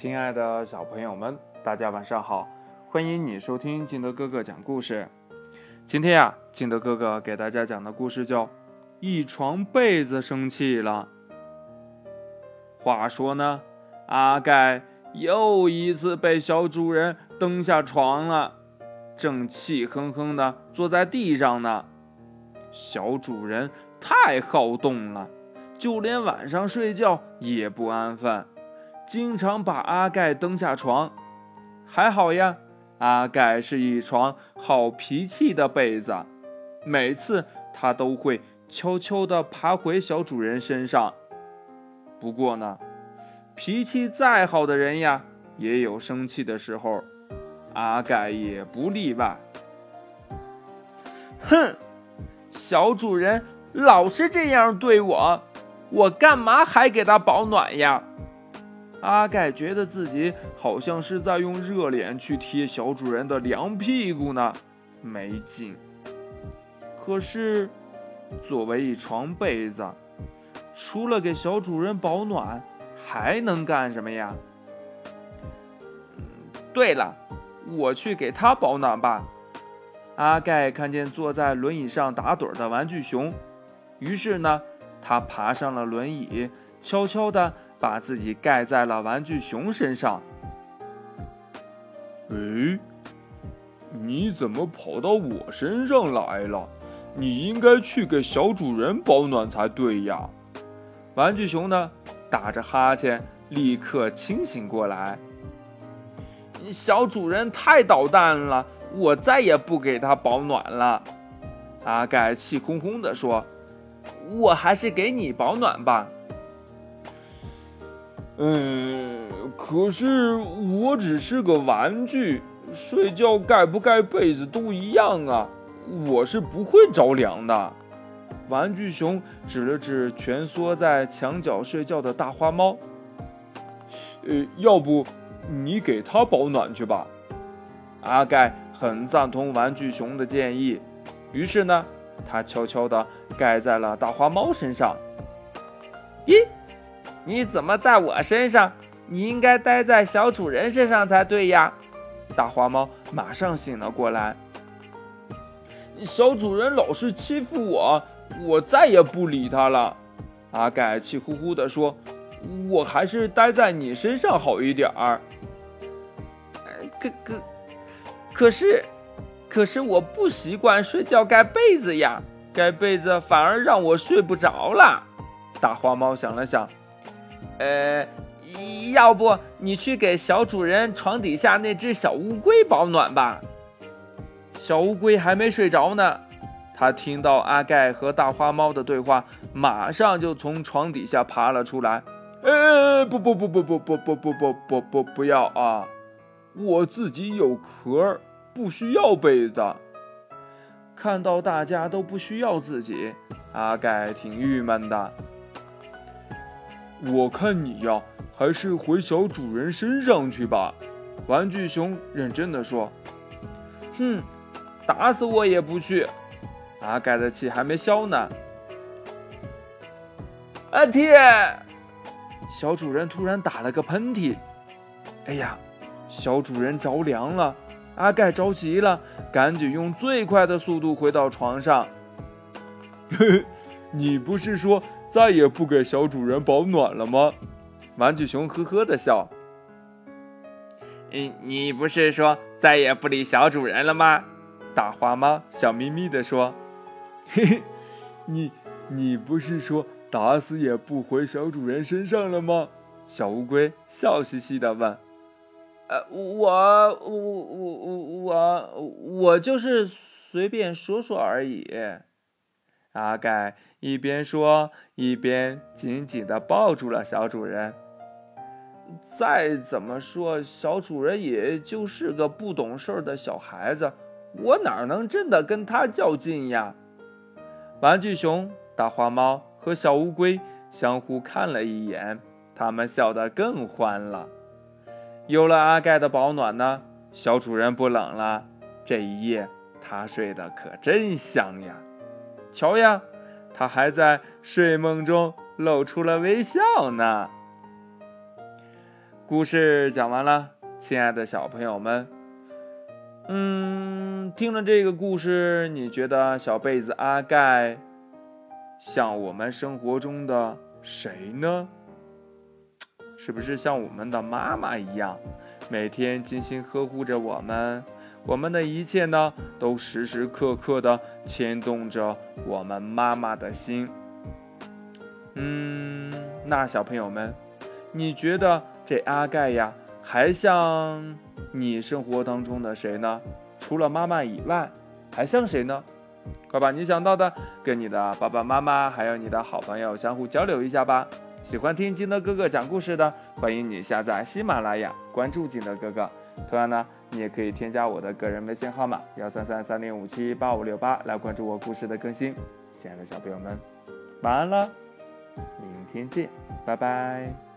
亲爱的小朋友们，大家晚上好！欢迎你收听金德哥哥讲故事。今天呀，金德哥哥给大家讲的故事叫《一床被子生气了》。话说呢，阿盖又一次被小主人蹬下床了，正气哼哼的坐在地上呢。小主人太好动了，就连晚上睡觉也不安分。经常把阿盖蹬下床，还好呀。阿盖是一床好脾气的被子，每次他都会悄悄地爬回小主人身上。不过呢，脾气再好的人呀，也有生气的时候，阿盖也不例外。哼，小主人老是这样对我，我干嘛还给他保暖呀？阿盖觉得自己好像是在用热脸去贴小主人的凉屁股呢，没劲。可是，作为一床被子，除了给小主人保暖，还能干什么呀？对了，我去给他保暖吧。阿盖看见坐在轮椅上打盹的玩具熊，于是呢，他爬上了轮椅，悄悄地。把自己盖在了玩具熊身上。哎，你怎么跑到我身上来了？你应该去给小主人保暖才对呀！玩具熊呢，打着哈欠，立刻清醒过来。小主人太捣蛋了，我再也不给他保暖了。阿盖气哄哄地说：“我还是给你保暖吧。”嗯，可是我只是个玩具，睡觉盖不盖被子都一样啊，我是不会着凉的。玩具熊指了指蜷缩在墙角睡觉的大花猫，呃，要不你给它保暖去吧？阿盖很赞同玩具熊的建议，于是呢，他悄悄地盖在了大花猫身上。咦？你怎么在我身上？你应该待在小主人身上才对呀！大花猫马上醒了过来。小主人老是欺负我，我再也不理他了。阿盖气呼呼地说：“我还是待在你身上好一点儿。”可可可是，可是我不习惯睡觉盖被子呀，盖被子反而让我睡不着了。大花猫想了想。呃，要不你去给小主人床底下那只小乌龟保暖吧。小乌龟还没睡着呢，它听到阿盖和大花猫的对话，马上就从床底下爬了出来。呃，不不不不不不不不不不不不要啊！我自己有壳，不需要被子。看到大家都不需要自己，阿盖挺郁闷的。我看你呀，还是回小主人身上去吧。”玩具熊认真的说。“哼，打死我也不去！”阿盖的气还没消呢。阿天！小主人突然打了个喷嚏。哎呀，小主人着凉了。阿盖着急了，赶紧用最快的速度回到床上。你不是说？再也不给小主人保暖了吗？玩具熊呵呵的笑。嗯，你不是说再也不理小主人了吗？大花猫笑眯眯的说。嘿嘿，你你不是说打死也不回小主人身上了吗？小乌龟笑嘻嘻的问。呃，我我我我我我就是随便说说而已。阿盖一边说，一边紧紧地抱住了小主人。再怎么说，小主人也就是个不懂事的小孩子，我哪能真的跟他较劲呀？玩具熊、大花猫和小乌龟相互看了一眼，他们笑得更欢了。有了阿盖的保暖呢，小主人不冷了。这一夜，他睡得可真香呀！瞧呀，他还在睡梦中露出了微笑呢。故事讲完了，亲爱的小朋友们，嗯，听了这个故事，你觉得小被子阿盖像我们生活中的谁呢？是不是像我们的妈妈一样，每天精心呵护着我们？我们的一切呢，都时时刻刻的牵动着我们妈妈的心。嗯，那小朋友们，你觉得这阿盖呀，还像你生活当中的谁呢？除了妈妈以外，还像谁呢？快把你想到的跟你的爸爸妈妈，还有你的好朋友相互交流一下吧。喜欢听金德哥哥讲故事的，欢迎你下载喜马拉雅，关注金德哥哥。同样呢，你也可以添加我的个人微信号码幺三三三零五七八五六八来关注我故事的更新。亲爱的小朋友们，晚安了，明天见，拜拜。